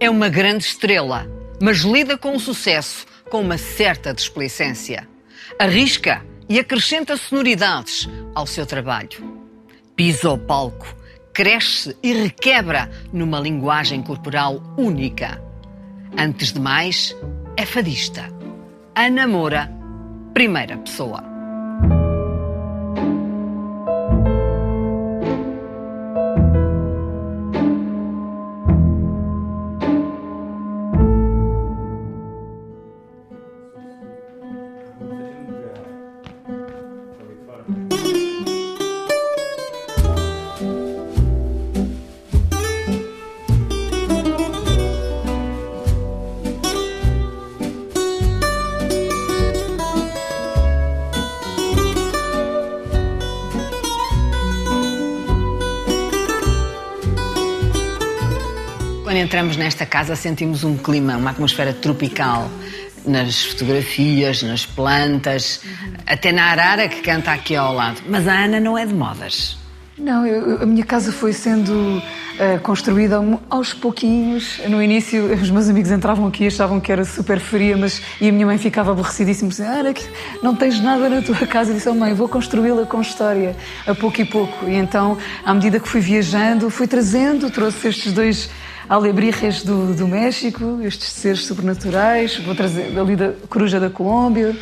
É uma grande estrela, mas lida com o sucesso com uma certa desplicência. Arrisca e acrescenta sonoridades ao seu trabalho. Pisa o palco, cresce e requebra numa linguagem corporal única. Antes de mais, é fadista. A namora, primeira pessoa. Entramos nesta casa, sentimos um clima, uma atmosfera tropical nas fotografias, nas plantas, até na arara que canta aqui ao lado. Mas a Ana não é de modas. Não, eu- a minha casa foi sendo eh, construída aos pouquinhos. No início, os meus amigos entravam aqui e achavam que era super fria, mas e a minha mãe ficava aborrecidíssima, dizendo: Ana, não tens nada na tua casa. Eu disse: oh, mãe, vou construí-la com história, a pouco e pouco. E então, à medida que fui viajando, fui trazendo, trouxe estes dois alebrijes do, do México, estes seres sobrenaturais, vou trazer ali da Coruja da Colômbia.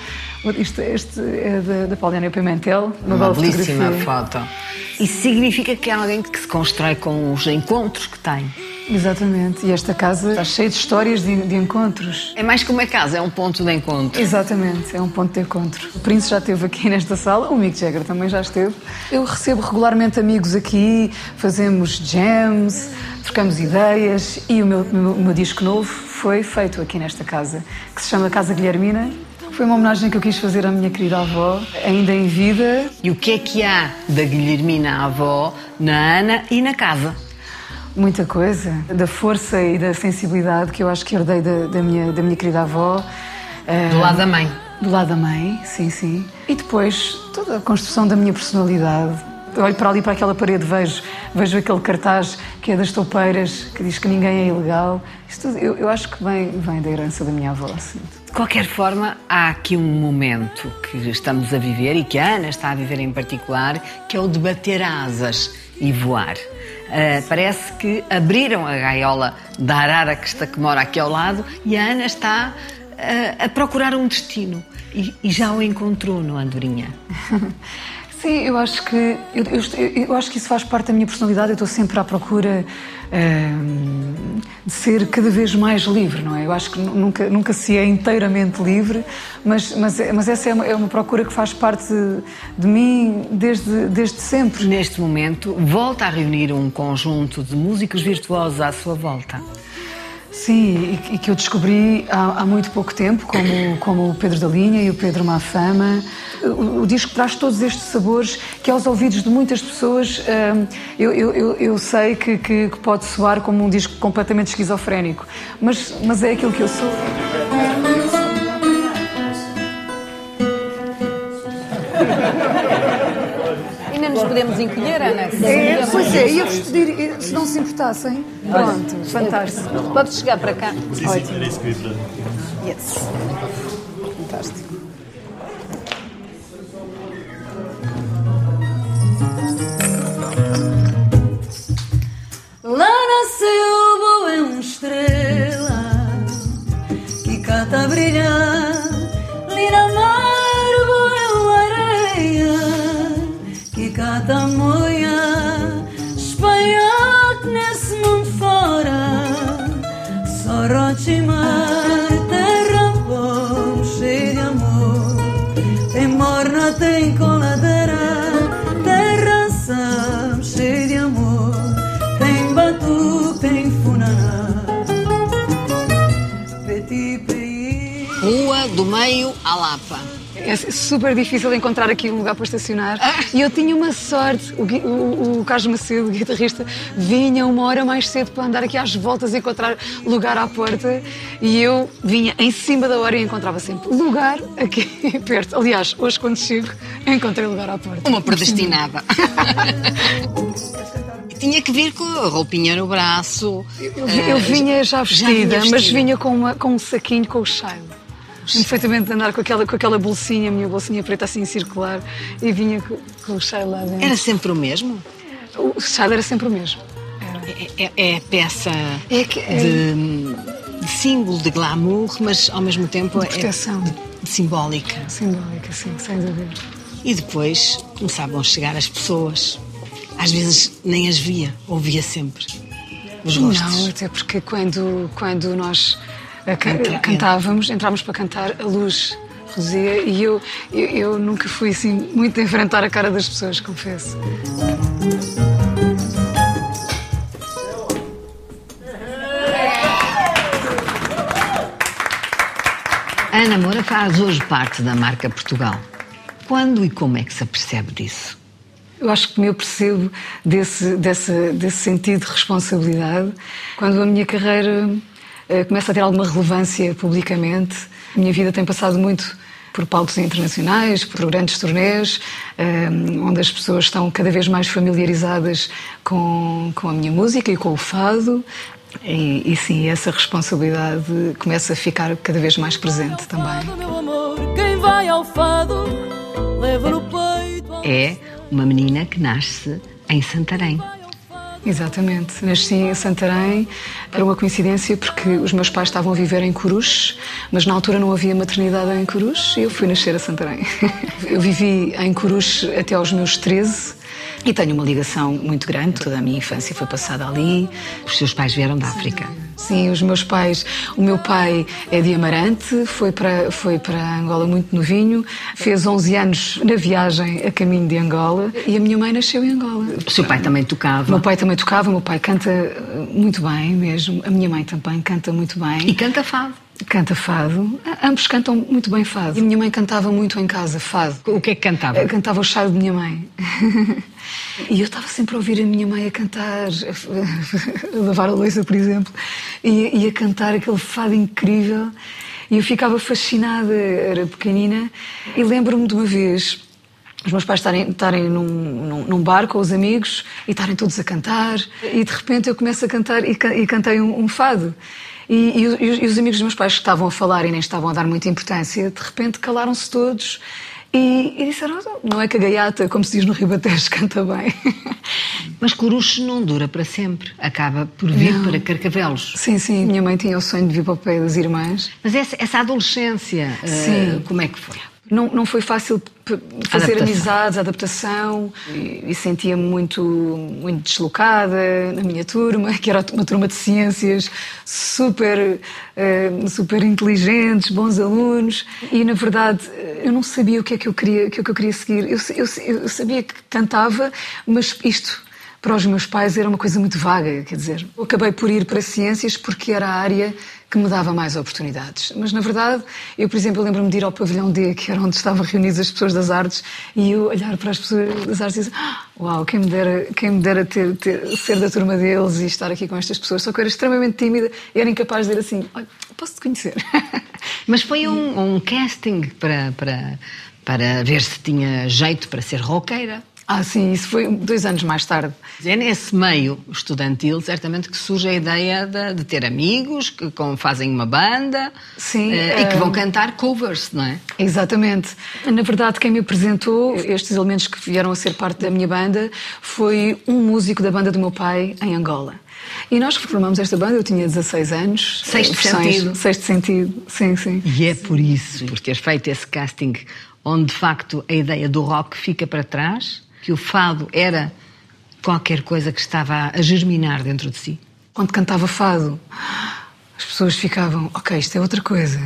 Isto, este é da, da Pauliana Pimentel, uma, Uma belíssima fotografia. foto. Isso significa que é alguém que se constrói com os encontros que tem. Exatamente. E esta casa está cheia de histórias de, de encontros. É mais que uma casa, é um ponto de encontro. Exatamente, é um ponto de encontro. O Prince já esteve aqui nesta sala, o Mick Jagger também já esteve. Eu recebo regularmente amigos aqui, fazemos jams, trocamos ideias e o meu, meu- o meu disco novo foi feito aqui nesta casa, que se chama Casa Guilhermina. Foi uma homenagem que eu quis fazer à minha querida avó, ainda em vida, E o que é que há da Guilhermina avó na Ana e na casa? Muita coisa, da força e da sensibilidade que eu acho que herdei da, da minha, da minha querida avó. Do lado da mãe. Do lado da mãe, sim, sim. E depois toda a construção da minha personalidade. Eu olho para ali, para aquela parede, vejo, vejo aquele cartaz que é das toupeiras, que diz que ninguém é ilegal. Isto, tudo, eu, eu acho que vem, vem da herança da minha avó. Assim. De qualquer forma, há aqui um momento que estamos a viver e que a Ana está a viver em particular, que é o de bater asas e voar. Ah, parece que abriram a gaiola da arara que, está, que mora aqui ao lado e a Ana está ah, a procurar um destino e, e já o encontrou no Andorinha. Sim, eu acho que eu, eu- eu acho que isso faz parte da minha personalidade. Eu estou sempre à procura de ser cada vez mais livre, não é? Eu acho que nu- nunca nunca se é inteiramente livre, mas mas, mas essa é uma, é uma procura que faz parte de, de mim desde desde sempre. Neste momento, volta a reunir um conjunto de músicos virtuosos à sua volta. Sim, e, que eu descobri há, há muito pouco tempo, como, como o Pedro da Linha e o Pedro Mafama. O, o disco traz todos estes sabores que, aos ouvidos de muitas pessoas, hum, eu, eu, eu, sei que, que, que pode soar como um disco completamente esquizofrénico, mas, mas é aquilo que eu sou. Nos podemos encolher, Ana? É, pois é, ia-vos pedir, se não se importassem. Pronto, fantástico. Podes chegar para cá. Ótimo. Era isso que eu ia fazer. Yes. Fantástico. Lá nasceu boa uma estrela que cata brilhar. Só É super difícil encontrar aqui um lugar para estacionar. E eu tinha uma sorte. O, o, o Carlos Macedo, o guitarrista, vinha uma hora mais cedo para andar aqui às voltas e encontrar lugar à porta. E eu vinha em cima da hora e encontrava sempre lugar aqui perto. Aliás, hoje quando chego, encontrei lugar à porta. Uma predestinada. tinha que vir com a roupinha no braço. Eu, eu eh, vinha já vestida, mas vestida. vinha com, uma- com um saquinho com o Shile. Lembro perfeitamente de andar com aquela, com aquela bolsinha, a minha bolsinha preta assim circular, e vinha com, com o Shile lá dentro. Era sempre o mesmo? O Shile era sempre o mesmo. É, é- é peça É que- é- de, de símbolo de glamour, mas ao mesmo tempo De é proteção. de simbólica. Simbólica, sim, sem dúvida. E depois começavam a chegar as pessoas. Às vezes nem as via, ouvia sempre os rostos. Não, até porque quando, quando nós cantávamos, entrámos para cantar, a luz reduzia e eu, eu, eu nunca fui assim muito a enfrentar a cara das pessoas, confesso. Ana Moura faz hoje parte da marca Portugal. Quando e como é que se apercebe disso? Eu acho que me eu percebo desse, desse, desse sentido de responsabilidade quando a minha carreira começa a ter alguma relevância publicamente. A minha vida tem passado muito por palcos internacionais, por grandes turnês, eh, onde as pessoas estão cada vez mais familiarizadas com, com a minha música e com o fado. E, e sim, essa responsabilidade começa a ficar cada vez mais presente também. Meu amor, quem vai ao fado leva no peito. É uma menina que nasce em Santarém. Exatamente. Nasci em Santarém. Era uma coincidência porque os meus pais estavam a viver em Coruche, mas na altura não havia maternidade em Coruche e eu fui nascer a Santarém. Eu vivi em Coruche até aos meus 13 e tenho uma ligação muito grande. Toda a minha infância foi passada ali. Os seus pais vieram da África. Sim, os meus pais. O meu pai é de Amarante, foi para, foi para Angola muito novinho, fez 11 anos na viagem a caminho de Angola e a minha mãe nasceu em Angola. O seu pai também O tocava. meu pai também tocava, o meu pai canta eh, muito bem mesmo, a minha mãe também canta muito bem. E canta fado. Canta fado, ambos cantam muito bem fado. E minha mãe cantava muito em casa, fado. O que é que cantava? Eh, Cantava o chá de minha mãe. E eu estava sempre a ouvir a minha mãe a cantar, a lavar a louça, por exemplo, e, e a cantar aquele fado incrível. E eu ficava fascinada, era pequenina. E lembro-me de uma vez os meus pais estarem, estarem num, num, num bar com os amigos e estarem todos a cantar. E de repente eu começo a cantar e, e cantei um, um fado. E, e os- e os- os amigos dos meus pais que estavam a falar e nem estavam a dar muita importância, de repente calaram-se todos e, e disseram: "Oh, não é que a gaiata, como se diz no Ribatejo, canta bem. Mas Coruche não dura para sempre. Acaba por vir Não. para Carcavelos. sim, sim. Minha mãe tinha o sonho de vir para o pé das irmãs. Mas essa, essa adolescência, eh, Sim. como é que foi? Não, não foi fácil fazer Adaptação. amizades, adaptação, e, e sentia-me muito, muito deslocada na minha turma, que era uma turma de ciências super, eh, super inteligentes, bons alunos, e na verdade eu não sabia o que é que eu queria, o que é que eu queria seguir. Eu, eu, eu sabia que cantava, mas isto para os meus pais era uma coisa muito vaga, quer dizer, eu acabei por ir para ciências porque era a área que me dava mais oportunidades. Mas, na verdade, eu, por exemplo, lembro-me de ir ao pavilhão D, que era onde estavam reunidas as pessoas das artes, e eu olhar para as pessoas das artes e dizer, "Ah, uau, quem me dera, quem me dera ter, ter- ser da turma deles e estar aqui com estas pessoas. Só que eu era extremamente tímida e era incapaz de dizer assim, olha, posso-te conhecer? Mas foi um, um casting para, para, para ver se tinha jeito para ser roqueira. Ah, sim, isso foi dois anos mais tarde. É nesse meio estudantil, certamente, que surge a ideia de, de ter amigos que com- fazem uma banda Sim, eh, e que vão eh, cantar covers, não é? Exatamente. Na verdade, quem me apresentou estes elementos que vieram a ser parte da minha banda foi um músico da banda do meu pai em Angola. E nós formamos esta banda, eu tinha 16 anos. Sexto Eh, versões- sentido. Sexto sentido, sim, sim. E é por isso, por ter feito esse casting, onde de facto a ideia do rock fica para trás, que o fado era qualquer coisa que estava a germinar dentro de si. Quando cantava fado, as pessoas ficavam, ok, isto é outra coisa.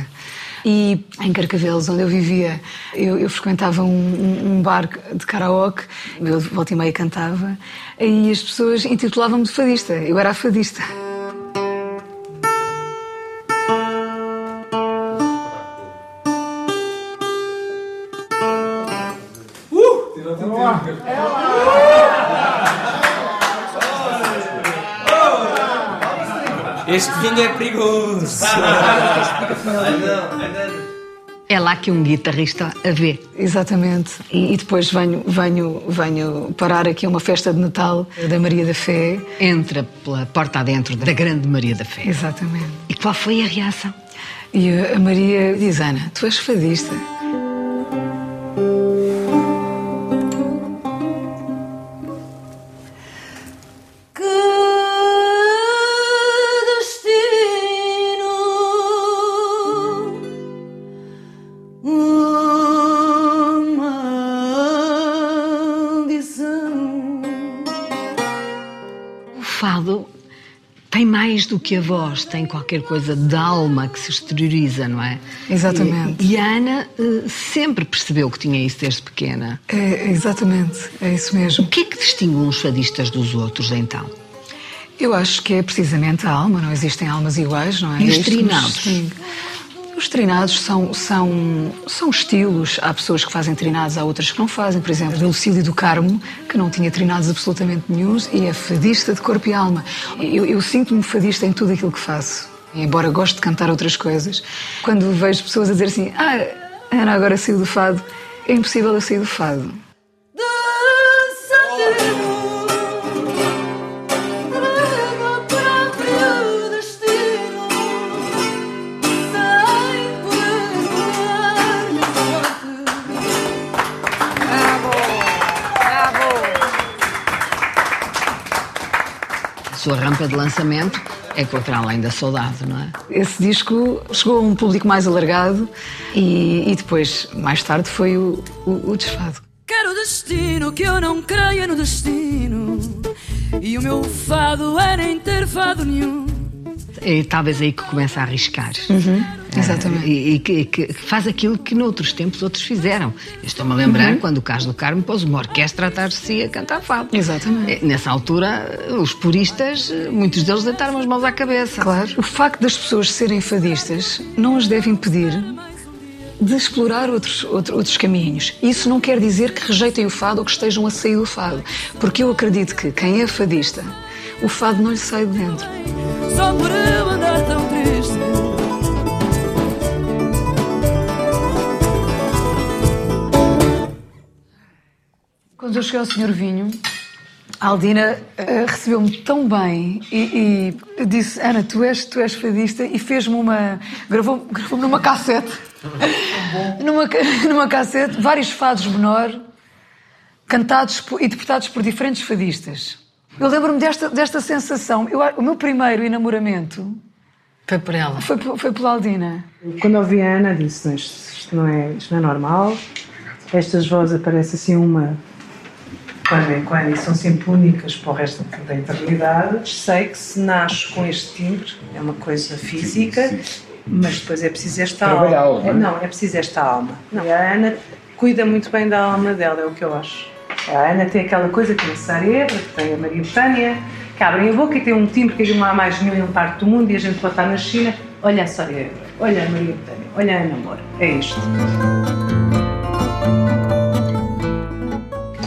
E em Carcavelos, onde eu vivia, eu, eu frequentava um, um- bar de karaoke, eu volta e meia cantava, e as pessoas intitulavam-me fadista. Eu era a fadista. Este vinho é perigoso. É lá que um guitarrista a vê. Exatamente. E, e depois venho, venho, venho parar aqui a uma festa de Natal da Maria da Fé. Entra pela porta adentro da grande Maria da Fé. Exatamente. E qual foi a reação? E a Maria diz: Ana, tu és fadista. Mais do que a voz, tem qualquer coisa de alma que se exterioriza, não é? Exatamente. E, e a Ana eh, sempre percebeu que tinha isso desde pequena. É, exatamente, é isso mesmo. O que é que distingue uns fadistas dos outros, então? Eu acho que é precisamente a alma, não existem almas iguais, não é? E os É trinados? Os trinados são, são, são estilos. Há pessoas que fazem trinados, há outras que não fazem. Por exemplo, a Lucília do Carmo, que não tinha trinados absolutamente nenhums e é fadista de corpo e alma. Eu, eu sinto-me fadista em tudo aquilo que faço. Embora goste de cantar outras coisas. Quando vejo pessoas a dizer assim, ah, Ana agora saiu do fado, é impossível eu sair do fado. Sua rampa de lançamento é contra além da saudade, não é? Esse disco chegou a um público mais alargado e, e depois, mais tarde, foi o, o, o desfado. Quero destino que eu não creia no destino E o meu fado é nem ter fado nenhum É talvez aí que começa a arriscar. exatamente. Ah, e, e que, que faz aquilo que noutros tempos outros fizeram. Estou-me a lembrar quando o Carlos do Carmo pôs uma orquestra a tratar-se a cantar fado. Exatamente. Eh, Nessa altura, os puristas, muitos deles deitaram as mãos à cabeça. Claro. O facto das pessoas serem fadistas não as deve impedir de explorar outros, outro- outros caminhos. Isso não quer dizer que rejeitem o fado ou que estejam a sair do fado. Porque eu acredito que quem é fadista, o fado não lhe sai de dentro. Quando eu cheguei ao Senhor Vinho, a Aldina eh, recebeu-me tão bem e, e disse: Ana, tu és, tu és fadista e fez-me uma. gravou- gravou-me numa cassete. numa, numa cassete, vários fados menor, cantados por- e interpretados por diferentes fadistas. Eu lembro-me desta, desta sensação. Eu, o meu primeiro enamoramento Foi por ela. foi, foi pela Aldina. Quando ouvi a Ana, disse: "Não, isto, isto não é, isto não é normal. Estas vozes aparecem assim uma quando em quando e são sempre únicas para o resto da eternidade. Sei que se nasce com este timbre, é uma coisa física, mas depois é preciso esta alma. não é? Não, é preciso esta alma. Não, e a Ana cuida muito bem da alma dela, é o que eu acho. A Ana tem aquela coisa que tem a Sarebra, que tem a Maria Betânia, que abrem a boca e tem um timbre que não há mais nenhum em parte do mundo e a gente pode estar na China. Olha a Sarebra, olha a Maria Betânia, olha a Ana Moura. É isto.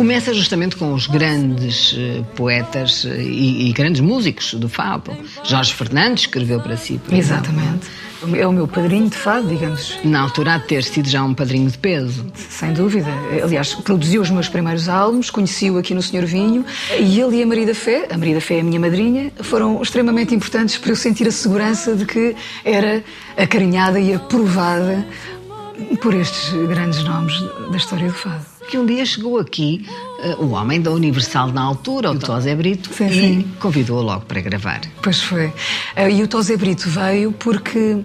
Começa justamente com os grandes eh, poetas eh, e, e grandes músicos do fado. Jorge Fernandes escreveu para si, por exemplo. Exatamente. É o meu padrinho de fado, digamos. Na altura há de ter sido já um padrinho de peso. Sem dúvida. Aliás, produziu os meus primeiros álbuns, conheci-o aqui no Senhor Vinho, e ele e a Maria da Fé, a Maria da Fé é a minha madrinha, foram extremamente importantes para eu sentir a segurança de que era acarinhada e aprovada por estes grandes nomes da história do fado. Que um dia chegou aqui eh, o homem da Universal na altura, o Tosé Brito, Sim, e sim. convidou-o logo para gravar. Pois foi. Ah, E o Tosé Brito veio porque,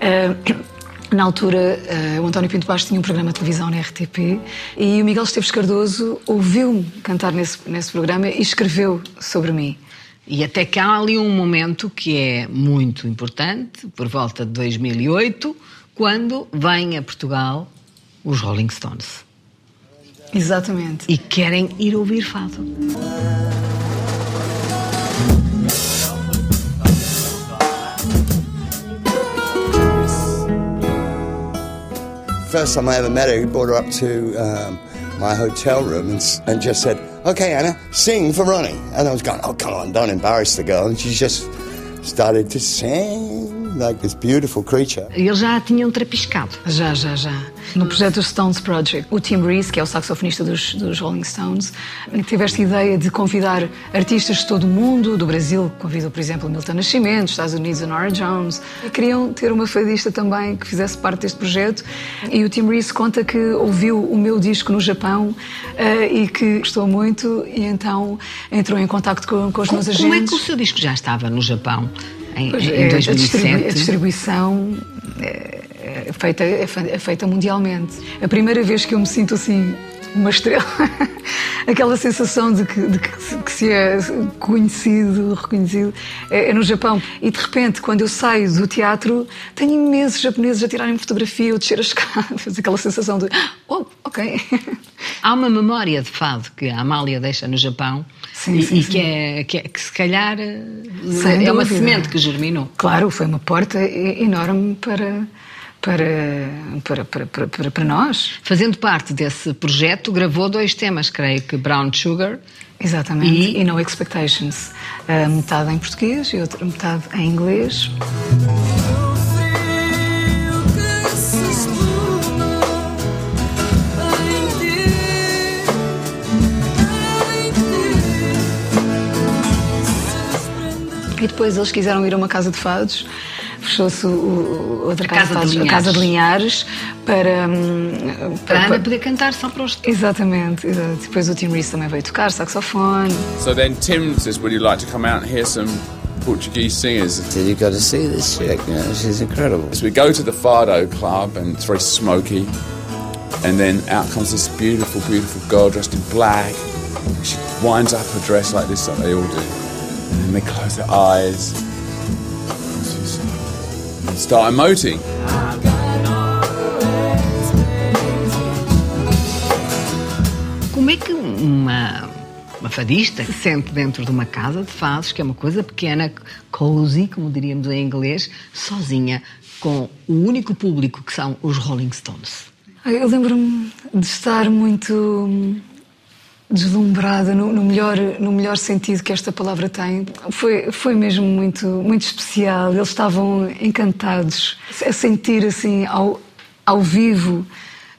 ah, na altura, o António Pinto Bastos tinha um programa de televisão na RTP e o Miguel Esteves Cardoso ouviu-me cantar nesse, nesse programa e escreveu sobre mim. E até que há ali um momento que é muito importante, por volta de 2008, quando vêm a Portugal os Rolling Stones. Exatamente. E querem ir ouvir fado. First time I ever met her, he brought her up to um, my hotel room and, and just said, "Okay, Anna, sing for Ronnie." And I was going, "Oh, come on, don't embarrass the girl." And she just started to sing like this beautiful creature. Eles já a tinham trapiscado. Já, já, já. No projeto Stones Project, o Tim Reese, que é o saxofonista dos, dos Rolling Stones, teve esta ideia de convidar artistas de todo o mundo, do Brasil, convidou, por exemplo, Milton Nascimento, dos Estados Unidos, a Nora Jones, e queriam ter uma fadista também que fizesse parte deste projeto. E o Tim Reese conta que ouviu o meu disco no Japão uh, e que gostou muito, e então entrou em contato com, com os Como, meus como é agentes. que o seu disco já estava no Japão em, Pois em é, a, 2007? distribu- a distribuição é, é feita, é é feita mundialmente. A primeira vez que eu me sinto assim uma estrela, aquela sensação de que, de que se é conhecido, reconhecido, é, é no Japão. E de repente, quando eu saio do teatro, tenho imensos japoneses a tirarem fotografia ou descer as escadas, aquela sensação de, oh, ok. Há uma memória de fado que a Amália deixa no Japão Sim, e, sim, e sim. que, é, que, é- que se calhar eh, Sem é uma dúvida. semente que germinou. Claro, foi uma porta enorme para, para, para, para, para, para, para nós. Fazendo parte desse projeto, gravou dois temas, creio que Brown Sugar. Exatamente. E- E, No Expectations. Uh, metade em português e outra metade em inglês. E depois eles quiseram ir a uma casa de fados. Fechou-se outra A casa, Casa de fados, a Linhares. casa de Linhares para. hum, Para a Ana poder cantar só para os. Exatamente, exato. Depois o Tim Reese também veio tocar saxofone. So then Tim says, Would you like to come out and hear some Portuguese singers? So you got to see this chick. You know, she's incredible. So we go to the Fado Club and it's very smoky. And then out comes this beautiful, beautiful girl dressed in black. She winds up her dress like this, like they all do. And then they close their eyes. And start emoting. Como é que uma, uma fadista se sente dentro de uma casa de fados, que é uma coisa pequena, cozy, como diríamos em inglês, sozinha, com o único público que são os Rolling Stones? Eu lembro-me de estar muito hum, deslumbrada, no, no melhor, no melhor sentido que esta palavra tem. Foi, foi mesmo muito, muito especial. Eles estavam encantados a sentir assim ao, ao vivo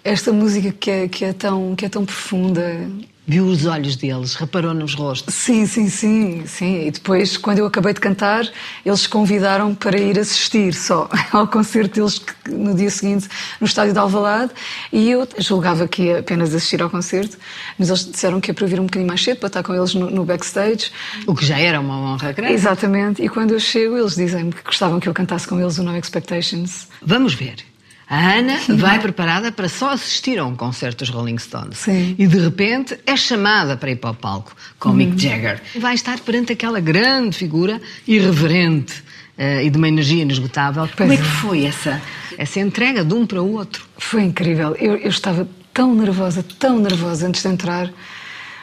esta música que é, que é, tão, que é tão profunda. Viu os olhos deles, reparou nos rostos. Sim, sim, sim, sim. E depois, quando eu acabei de cantar, eles convidaram para ir assistir só ao concerto deles no dia seguinte no estádio de Alvalade. E eu julgava que ia apenas assistir ao concerto, mas eles disseram que é para vir um bocadinho mais cedo para estar com eles no, no backstage. O que já era uma honra grande. Exatamente. E quando eu chego, eles dizem-me que gostavam que eu cantasse com eles o No Expectations. Vamos ver. A Ana vai preparada para só assistir a um concerto dos Rolling Stones. Sim. E de repente é chamada para ir para o palco com Mick Jagger. Vai estar perante aquela grande figura irreverente eh, e de uma energia inesgotável. Como é que foi essa, essa entrega de um para o outro? Foi incrível. Eu, eu estava tão nervosa, tão nervosa antes de entrar,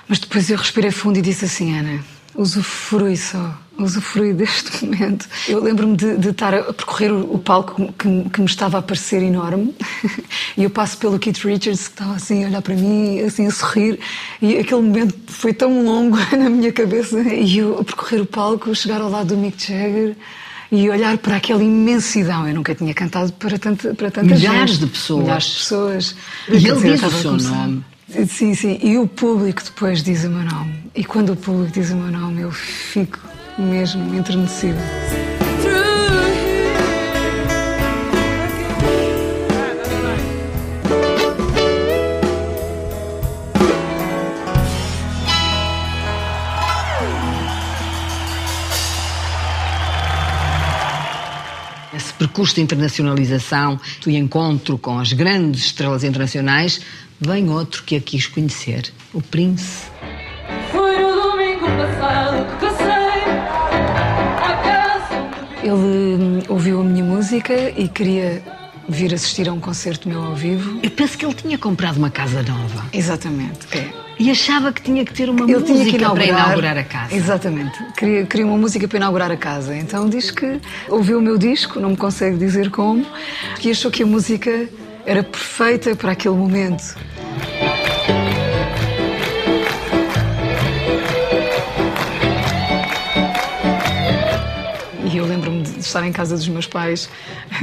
mas depois eu respirei fundo e disse assim: Ana, usufrui só, usufrui deste momento. Eu lembro-me de, de estar a percorrer o, palco que, que me estava a parecer enorme e eu passo pelo Keith Richards que estava assim a olhar para mim, assim a sorrir, e aquele momento foi tão longo na minha cabeça. E eu a percorrer o palco, chegar ao lado do Mick Jagger. E olhar para aquela imensidão, eu nunca tinha cantado para tanta, para tanta Milhares gente. de pessoas. Milhares de pessoas. E ele dizer, diz o seu nome. Sim, sim. E o público depois diz o meu nome. E quando o público diz o meu nome, eu fico mesmo enternecida. Esse percurso de internacionalização e encontro com as grandes estrelas internacionais, vem outro que a quis conhecer, o Prince. Ele hum, ouviu a minha música e queria vir assistir a um concerto meu ao vivo. Eu penso que ele tinha comprado uma casa nova Exatamente. É. e achava que tinha que ter uma Ele música tinha inaugurar, para inaugurar a casa. Exatamente. Queria, queria uma música para inaugurar a casa. Então diz que ouviu o meu disco, não me consegue dizer como, e achou que a música era perfeita para aquele momento. Estar em casa dos meus pais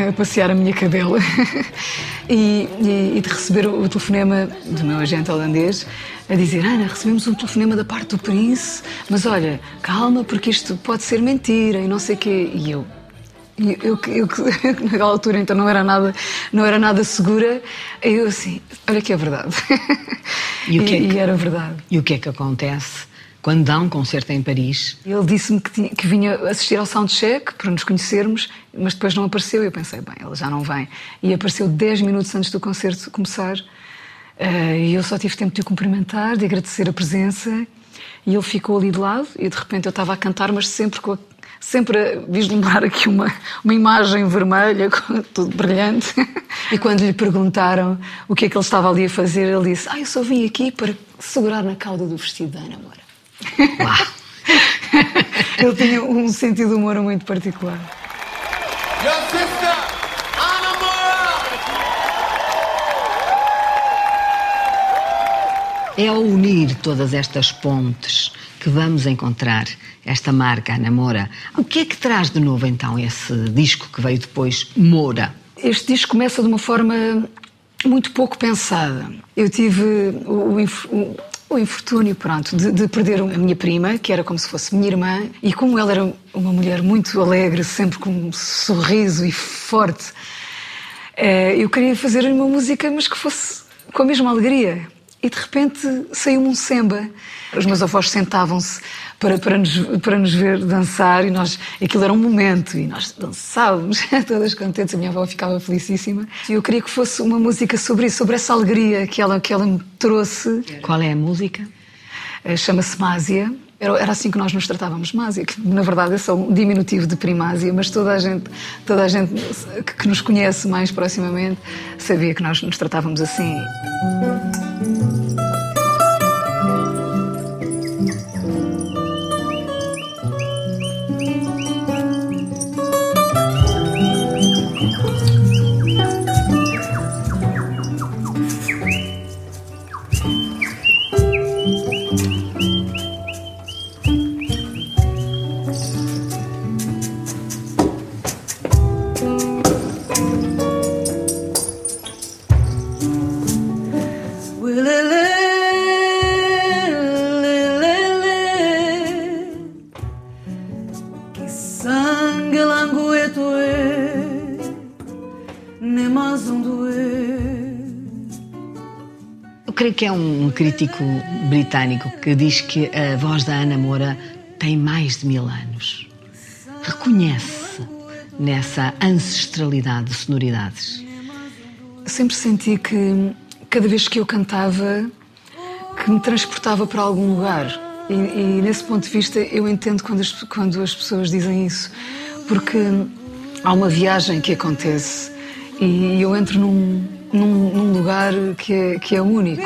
a passear a minha cadela e, e, e de receber o telefonema do meu agente holandês a dizer: Ana, recebemos um telefonema da parte do Prince, mas olha, calma, porque isto pode ser mentira e não sei o quê. E eu. Eu, eu, eu, naquela altura então não era nada não era nada segura eu assim olha que é verdade E o que é que- e era verdade E o que é que acontece quando dá um concerto em Paris? Ele disse-me que, tinha- que vinha assistir ao soundcheck para nos conhecermos, mas depois não apareceu. E eu pensei, bem, ele já não vem. E apareceu 10 minutos antes do concerto começar. Eh, E eu só tive tempo de o cumprimentar, de agradecer a presença. E ele ficou ali de lado. E de repente eu estava a cantar, mas sempre com a- Sempre a vislumbrar aqui uma, uma imagem vermelha, tudo brilhante. E quando lhe perguntaram o que é que ele estava ali a fazer, ele disse: Ah, eu só vim aqui para segurar na cauda do vestido da Ana Moura. Uau! Ele tinha um sentido de humor muito particular. Your sister, Anna Mora! É ao unir todas estas pontes que vamos encontrar esta marca, Ana Moura. O que é que traz de novo então esse disco que veio depois, Moura? Este disco começa de uma forma muito pouco pensada. Eu tive o, o o- infortúnio, pronto, de, de perder a minha prima, que era como se fosse minha irmã, e como ela era uma mulher muito alegre, sempre com um sorriso e forte, eh, eu queria fazer uma música, mas que fosse com a mesma alegria. E de repente saiu-me um samba. Os meus avós sentavam-se para, para, nos, para nos ver dançar e nós, aquilo era um momento e nós dançávamos, todas contentes. A minha avó ficava felicíssima. E eu queria que fosse uma música sobre isso, sobre essa alegria que ela, que ela me trouxe. Qual é a música? Eh, Chama-se Másia. Era, era assim que nós nos tratávamos, Másia, que na verdade é só um diminutivo de Primásia, mas toda a gente, toda a gente que, que nos conhece mais proximamente sabia que nós nos tratávamos assim. Creio que é um crítico britânico que diz que a voz da Ana Moura tem mais de mil anos. Reconhece nessa ancestralidade de sonoridades. Sempre senti que cada vez que eu cantava, que me transportava para algum lugar. E, e nesse ponto de vista eu entendo quando as, quando as pessoas dizem isso, porque há uma viagem que acontece e eu entro num, num, num lugar que é, que é único.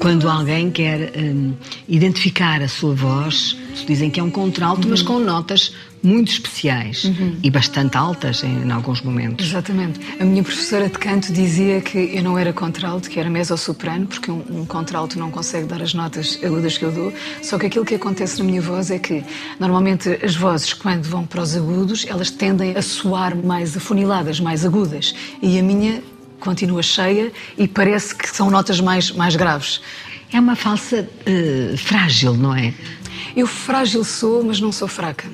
Quando alguém quer hum, identificar a sua voz, dizem que é um contralto, mas com notas muito especiais e bastante altas em, em alguns momentos. Exatamente. A minha professora de canto dizia que eu não era contralto, que era mezzo-soprano, porque um, um contralto não consegue dar as notas agudas que eu dou. Só que aquilo que acontece na minha voz é que, normalmente, as vozes, quando vão para os agudos, elas tendem a soar mais afuniladas, mais agudas. E a minha continua cheia e parece que são notas mais, mais graves. É uma falsa eh, frágil, não é? Eu frágil sou, mas não sou fraca.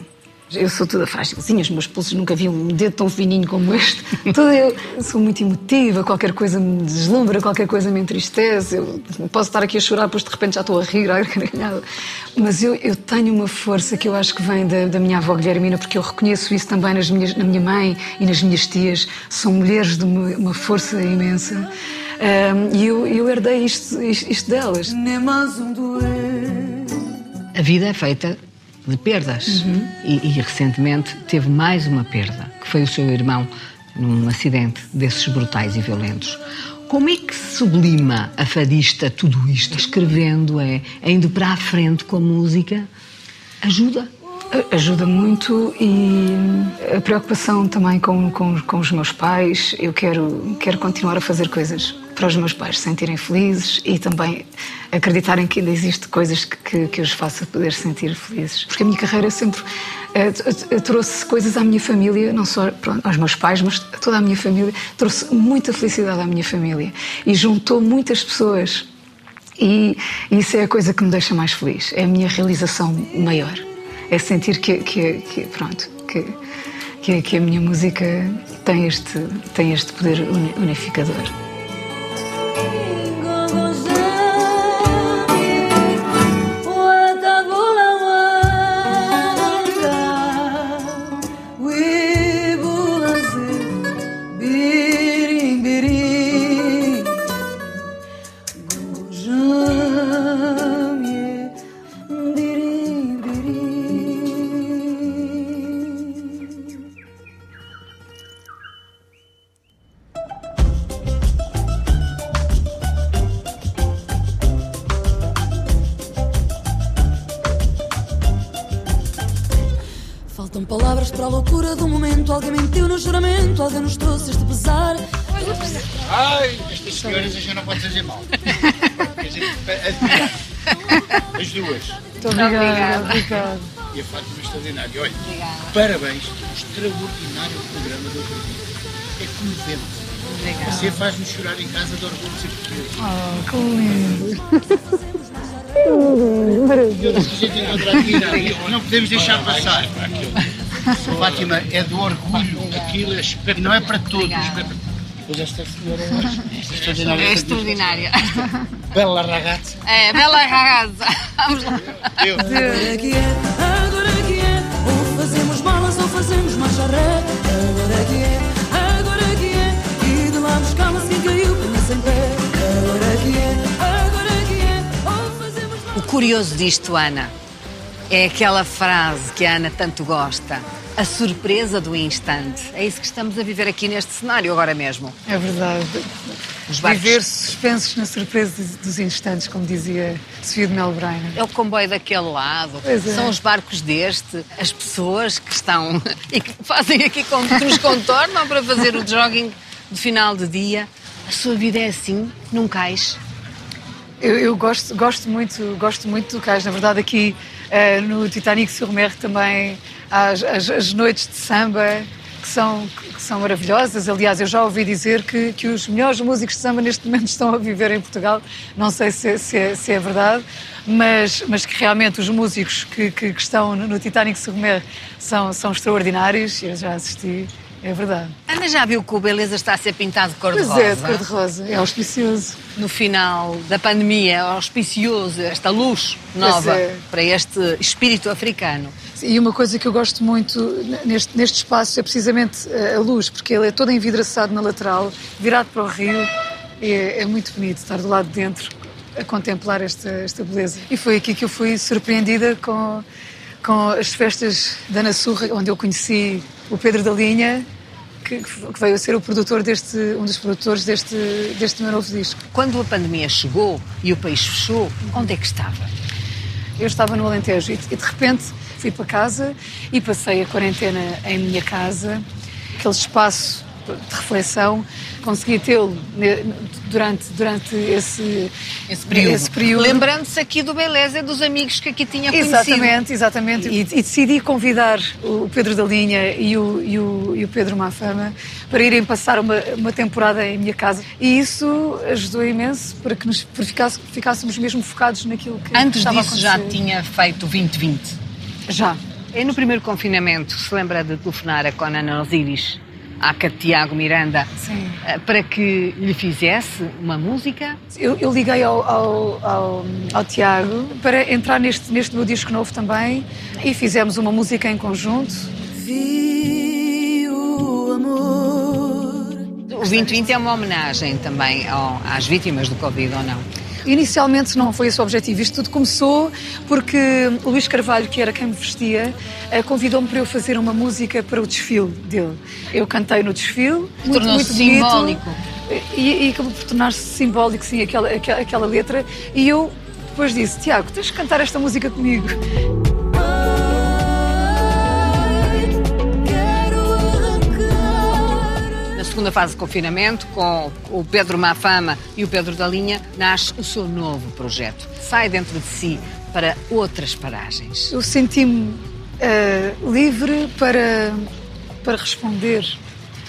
Eu sou toda frágilzinha, os meus pulsos nunca vi um dedo tão fininho como este. Toda eu sou muito emotiva, qualquer coisa me deslumbra, qualquer coisa me entristece. Eu posso estar aqui a chorar, depois de repente já estou a rir, a gargalhada. Mas eu, eu tenho uma força que eu acho que vem da, da minha avó Guilhermina, porque eu reconheço isso também nas minhas, na minha mãe e nas minhas tias. São mulheres de uma, uma força imensa. Ahm, E eu, eu herdei isto, isto, isto delas. Nem mais um doer. A vida é feita de perdas. E, e recentemente teve mais uma perda, que foi o seu irmão num acidente desses brutais e violentos. Como é que se sublima a fadista tudo isto? Escrevendo, é, é indo para a frente com a música? Ajuda? Ajuda muito e a preocupação também com, com, com os meus pais. Eu quero, quero continuar a fazer coisas para os meus pais se sentirem felizes e também acreditarem que ainda existe coisas que, que, que os faça poder sentir felizes. Porque a minha carreira sempre t- trouxe coisas à minha família, não só pronto, aos meus pais, mas a toda a minha família. Trouxe muita felicidade à minha família e juntou muitas pessoas. E isso é a coisa que me deixa mais feliz. É a minha realização maior. É sentir que, que, que pronto, que, que, a minha música tem este, tem este poder uni- unificador. Para a loucura do momento. Alguém mentiu no juramento, alguém nos trouxe este pesar. Ai, estas senhoras a gente não pode fazer mal. A gente admira. As duas. Muito obrigada. obrigada. E a Fátima extraordinária. Olha, parabéns pelo extraordinário programa do outro dia. É comovente. Você faz-me chorar em casa de orgulho de ser português. Oh, que lindo. Eu disse que a gente encontra admirar. Não podemos deixar passar. Fátima, é do orgulho. Aquilo é espe- não é para todos. é Pois esta senhora é extraordinária. É extraordinária. Bela ragazza. É, bela ragazza. Vamos lá. Eu. Agora que é, agora que é. Ou fazemos malas ou fazemos marcha ré. Agora que é, agora que é. E de lá buscá-la assim caiu, punha sem pé. Agora que é, agora que é. Ou fazemos O curioso disto, Ana, é aquela frase que a Ana tanto gosta. A surpresa do instante. É isso que estamos a viver aqui neste cenário agora mesmo. É verdade. Os barcos. Viver suspensos na surpresa dos instantes, como dizia Sofia de Melbreiner. É o comboio daquele lado, é. são os barcos deste, as pessoas que estão e que fazem aqui, com- que nos contornam para fazer o jogging de final de dia. A sua vida é assim, num cais. Eu, eu gosto, gosto, muito, gosto muito do cais. Na verdade, aqui eh, no Titanic sur Mer também há as, as- as noites de samba que são, que são maravilhosas. Aliás, eu já ouvi dizer que, que os melhores músicos de samba neste momento estão a viver em Portugal. Não sei se, se é, se é verdade, mas, mas que realmente os músicos que, que, que estão no, Titanic sur Mer são, são extraordinários. Eu já assisti, é verdade. Ana já viu que o Beleza está a ser pintado de Pois cor-de-rosa? é, de cor-de-rosa, é auspicioso. No final da pandemia, auspicioso, esta luz nova é. para este espírito africano. E uma coisa que eu gosto muito neste, neste espaço é precisamente a luz, porque ele é todo envidraçado na lateral, virado para o rio. É, é muito bonito estar do lado de dentro a contemplar esta, esta beleza. E foi aqui que eu fui surpreendida com, com as festas da Ana Surra, onde eu conheci o Pedro da Linha, que, que veio a ser o produtor deste, um dos produtores deste, deste meu novo disco. Quando a pandemia chegou e o país fechou, onde é que estava? Eu estava no Alentejo e, e de repente fui para casa e passei a quarentena em minha casa, aquele espaço de reflexão, consegui tê-lo durante, durante esse, Esse período. esse período. Lembrando-se aqui do Beleza e dos amigos que aqui tinha conhecido. Exatamente, exatamente. E, e decidi convidar o Pedro da Linha e o, e o, e o Pedro Mafama para irem passar uma, uma temporada em minha casa. E isso ajudou imenso para que nos para ficasse- ficássemos mesmo focados naquilo que Antes estava a disso já tinha feito o 2020. Já. E no primeiro confinamento, se lembra de telefonar a Conan Osiris, à Tiago Miranda, Sim. eh, para que lhe fizesse uma música? Eu, eu liguei ao, ao, ao, ao Tiago para entrar neste, neste meu disco novo também e fizemos uma música em conjunto. Vi o amor. O 2020 é uma homenagem também ao- às vítimas do Covid, ou não? Inicialmente não foi esse o objetivo. Isto tudo começou porque o Luís Carvalho, que era quem me vestia, eh, convidou-me para eu fazer uma música para o desfile dele. Eu cantei no desfile, muito, muito bonito. simbólico. E, e acabou por tornar-se simbólico, sim, aquela, aquela, aquela letra. E eu depois disse, Tiago, tens de cantar esta música comigo. Segunda fase de confinamento, com o Pedro Mafama e o Pedro da Linha, nasce o seu novo projeto. Sai dentro de si para outras paragens. Eu senti-me eh, livre para, para responder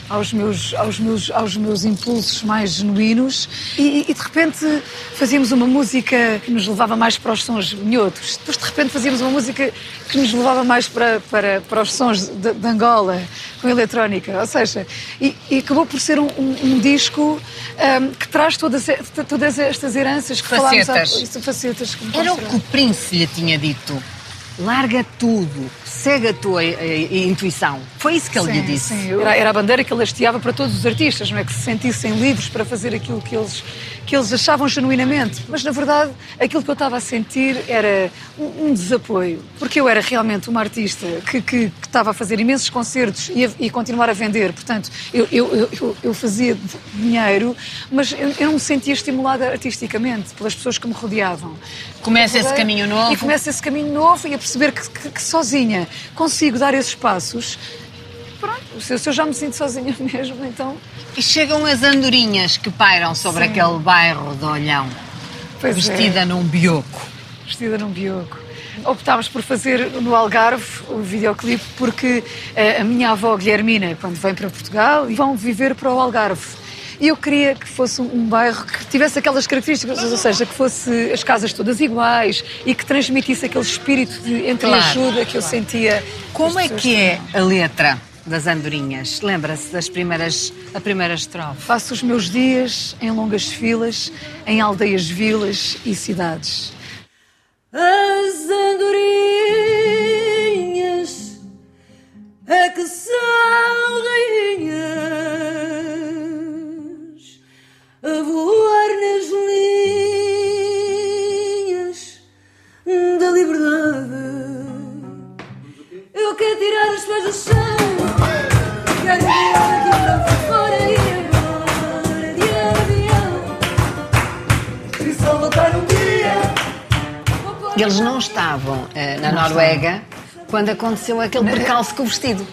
aos meus, aos, meus, aos meus impulsos mais genuínos e, e, de repente fazíamos uma música que nos levava mais para os sons minhotos. Depois de repente fazíamos uma música que nos levava mais para, para, para os sons de, de Angola, com eletrónica. Ou seja, e, e acabou por ser um, um, um disco um, que traz todas, todas estas heranças que Facetas. falámos há, isso, facetas. Era o que o Prince lhe tinha dito. Larga tudo, segue a tua eh, eh, intuição. Foi isso que ele lhe Sim, disse. sim. Era, era a bandeira que ele hasteava para todos os artistas, não é? Que se sentissem livres para fazer aquilo que eles, que eles achavam genuinamente. Mas, na verdade, aquilo que eu estava a sentir era um, um desapoio. Porque eu era realmente uma artista que, que- que estava a fazer imensos concertos e, a, e continuar a vender. Portanto, eu, eu, eu- eu, eu fazia dinheiro, mas eu, eu não me sentia estimulada artisticamente pelas pessoas que me rodeavam. Começa esse caminho novo. E começa esse caminho novo e a perceber que, que- que sozinha consigo dar esses passos. Pronto, se eu, já me sinto sozinha mesmo, então. E chegam as andorinhas que pairam sobre Sim. aquele bairro de Olhão, Pois é. vestida num bioco. Vestida num bioco. Optámos por fazer no Algarve o videoclipe porque eh, a minha avó Guilhermina, quando vem para Portugal, vão viver para o Algarve. E eu queria que fosse um, bairro que tivesse aquelas características, ou seja, que fosse as casas todas iguais e que transmitisse aquele espírito de entreajuda que eu sentia. Como é que é a letra das andorinhas? Lembra-se das primeiras, a primeira estrofe? Passo os meus dias em longas filas, em aldeias, vilas e cidades. As andorinhas é que são rainhas a voar nas linhas da liberdade. Eu quero tirar os pés do chão, quero voar aqui para fora e agora de avião. E só voltar um dia. Eles não estavam eh, na Noruega quando aconteceu aquele percalço com o vestido.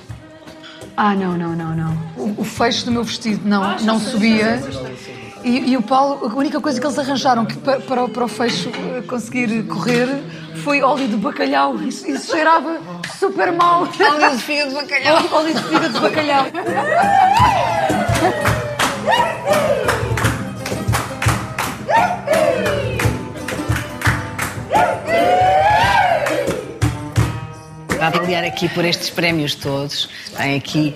Ah, não, não, não, não. O, o fecho do meu vestido não, não subia. E, e o Paulo, a única coisa que eles arranjaram que pa- para, o- para o fecho eh, conseguir correr foi óleo de bacalhau. Isso, isso cheirava super mal. Óleo de fígado de bacalhau. óleo de fígado de bacalhau. Para avaliar aqui por estes prémios todos, tem aqui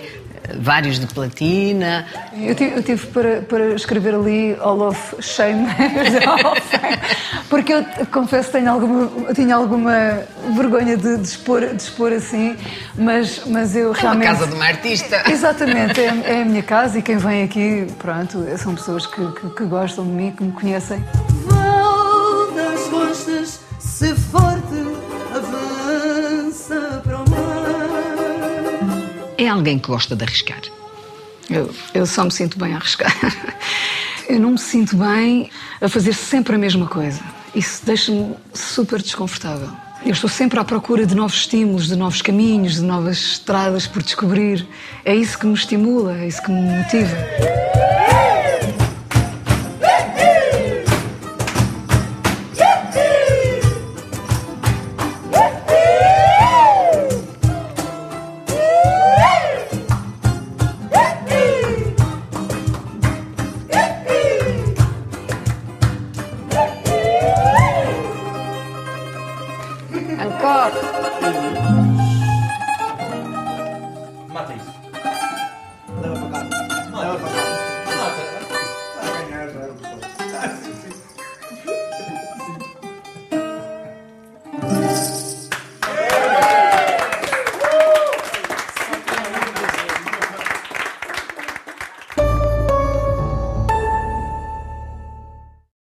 vários de platina. Eu tive, eu tive para, para escrever ali All of Shame, porque eu confesso que tenho alguma, tinha alguma vergonha de, de, expor, de expor assim, mas, mas eu É uma realmente. casa de uma artista. Exatamente, é, é a minha casa e quem vem aqui, pronto, são pessoas que, que, que gostam de mim, que me conhecem. Val das costas, se forte, É alguém que gosta de arriscar. Eu, eu só me sinto bem a arriscar. Eu não me sinto bem a fazer sempre a mesma coisa. Isso deixa-me super desconfortável. Eu estou sempre à procura de novos estímulos, de novos caminhos, de novas estradas por descobrir. É isso que me estimula, é isso que me motiva.